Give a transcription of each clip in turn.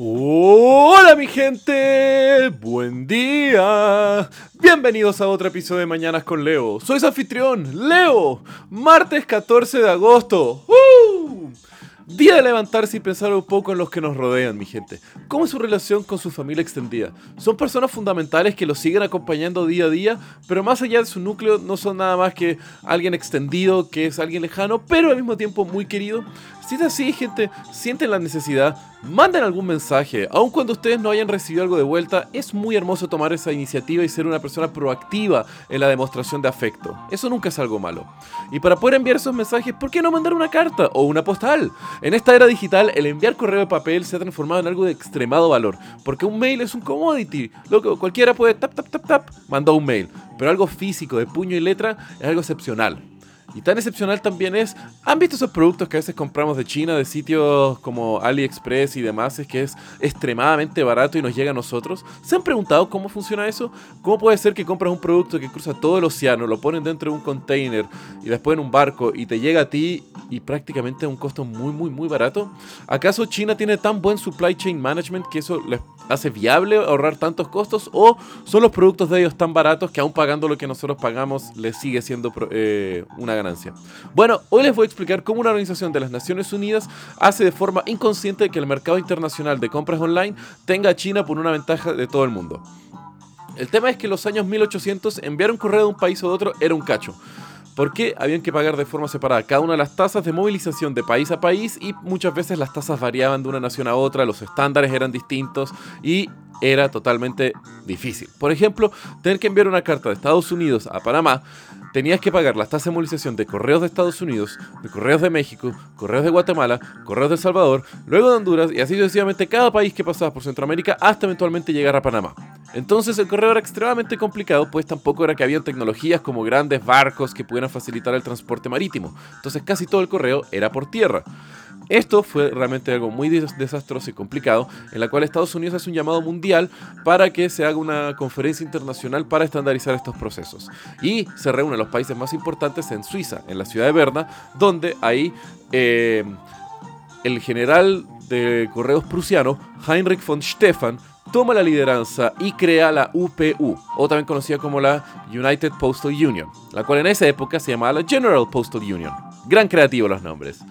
Hola mi gente, buen día. Bienvenidos a otro episodio de Mañanas con Leo. Soy su anfitrión, Leo. Martes 14 de agosto. ¡Uh! Día de levantarse y pensar un poco en los que nos rodean, mi gente. ¿Cómo es su relación con su familia extendida? Son personas fundamentales que los siguen acompañando día a día, pero más allá de su núcleo no son nada más que alguien extendido, que es alguien lejano, pero al mismo tiempo muy querido. Si es así, gente, sienten la necesidad, manden algún mensaje. Aun cuando ustedes no hayan recibido algo de vuelta, es muy hermoso tomar esa iniciativa y ser una persona proactiva en la demostración de afecto. Eso nunca es algo malo. Y para poder enviar esos mensajes, ¿por qué no mandar una carta o una postal? En esta era digital, el enviar correo de papel se ha transformado en algo de extremado valor, porque un mail es un commodity. Loco, cualquiera puede tap, tap, tap, tap, mandó un mail. Pero algo físico, de puño y letra, es algo excepcional. Y tan excepcional también es, ¿han visto esos productos que a veces compramos de China, de sitios como AliExpress y demás, es que es extremadamente barato y nos llega a nosotros? ¿Se han preguntado cómo funciona eso? ¿Cómo puede ser que compras un producto que cruza todo el océano, lo ponen dentro de un container y después en un barco y te llega a ti y prácticamente a un costo muy, muy, muy barato? ¿Acaso China tiene tan buen supply chain management que eso les hace viable ahorrar tantos costos? ¿O son los productos de ellos tan baratos que aún pagando lo que nosotros pagamos les sigue siendo eh, una ganancia. Bueno, hoy les voy a explicar cómo una organización de las Naciones Unidas hace de forma inconsciente que el mercado internacional de compras online tenga a China por una ventaja de todo el mundo. El tema es que en los años 1800 enviar un correo de un país de otro era un cacho porque habían que pagar de forma separada cada una de las tasas de movilización de país a país y muchas veces las tasas variaban de una nación a otra, los estándares eran distintos y era totalmente difícil. Por ejemplo, tener que enviar una carta de Estados Unidos a Panamá tenías que pagar las tasas de movilización de correos de Estados Unidos, de correos de México, correos de Guatemala, correos de El Salvador, luego de Honduras y así sucesivamente cada país que pasaba por Centroamérica hasta eventualmente llegar a Panamá. Entonces el correo era extremadamente complicado, pues tampoco era que había tecnologías como grandes barcos que pudieran facilitar el transporte marítimo. Entonces casi todo el correo era por tierra. Esto fue realmente algo muy desastroso y complicado, en la cual Estados Unidos hace un llamado mundial para que se haga una conferencia internacional para estandarizar estos procesos. Y se reúnen los países más importantes en Suiza, en la ciudad de Berna, donde ahí eh, el general de correos prusiano, Heinrich von Stefan, toma la lideranza y crea la UPU, o también conocida como la United Postal Union, la cual en esa época se llamaba la General Postal Union. Gran creativo los nombres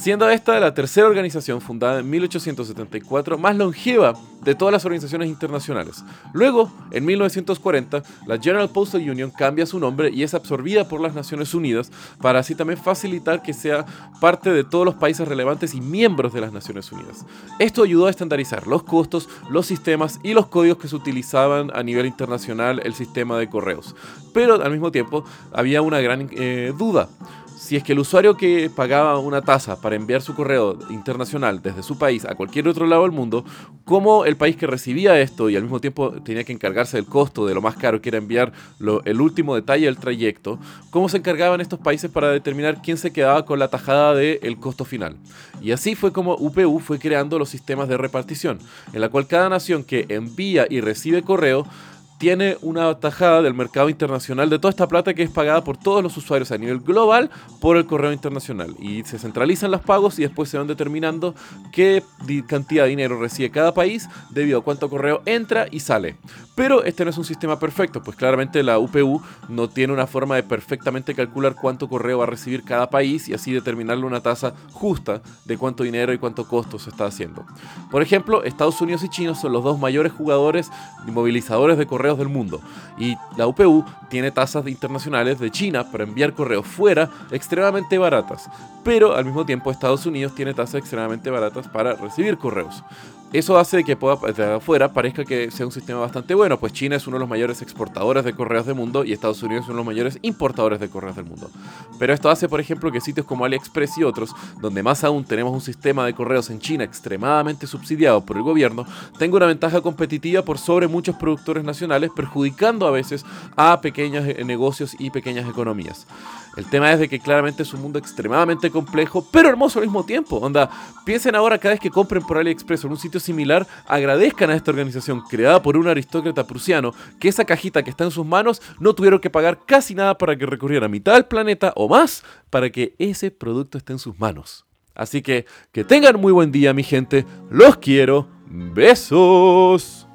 siendo esta la tercera organización fundada en 1874 más longeva de todas las organizaciones internacionales. Luego, en 1940, la General Postal Union cambia su nombre y es absorbida por las Naciones Unidas para así también facilitar que sea parte de todos los países relevantes y miembros de las Naciones Unidas. Esto ayudó a estandarizar los costos, los sistemas y los códigos que se utilizaban a nivel internacional el sistema de correos. Pero al mismo tiempo había una gran eh, duda si es que el usuario que pagaba una tasa para enviar su correo internacional desde su país a cualquier otro lado del mundo, cómo el país que recibía esto y al mismo tiempo tenía que encargarse del costo de lo más caro que era enviar el último detalle del trayecto, cómo se encargaban estos países para determinar quién se quedaba con la tajada del costo final. Y así fue como UPU fue creando los sistemas de repartición, en la cual cada nación que envía y recibe correo tiene una tajada del mercado internacional de toda esta plata que es pagada por todos los usuarios a nivel global por el correo internacional. Y se centralizan los pagos y después se van determinando qué cantidad de dinero recibe cada país debido a cuánto correo entra y sale. Pero este no es un sistema perfecto, pues claramente la UPU no tiene una forma de perfectamente calcular cuánto correo va a recibir cada país y así determinarle una tasa justa de cuánto dinero y cuánto costo se está haciendo. Por ejemplo, Estados Unidos y China son los dos mayores jugadores y movilizadores de del mundo. Y la UPU tiene tasas internacionales de China para enviar correos fuera extremadamente baratas. Pero al mismo tiempo Estados Unidos tiene tasas extremadamente baratas para recibir correos. Eso hace que pueda, de afuera parezca que sea un sistema bastante bueno, pues China es uno de los mayores exportadores de correos del mundo y Estados Unidos es uno de los mayores importadores de correos del mundo. Pero esto hace, por ejemplo, que sitios como AliExpress y otros, donde más aún tenemos un sistema de correos en China extremadamente subsidiado por el gobierno, tenga una ventaja competitiva por sobre muchos productores nacionales, perjudicando a veces a pequeños negocios y pequeñas economías. El tema es de que claramente es un mundo extremadamente complejo, pero hermoso al mismo tiempo. Onda, piensen ahora cada vez que compren por AliExpress o en un sitio similar, agradezcan a esta organización creada por un aristócrata prusiano que esa cajita que está en sus manos no tuvieron que pagar casi nada para que recorriera mitad del planeta o más para que ese producto esté en sus manos. Así que que tengan muy buen día mi gente, los quiero, Besos.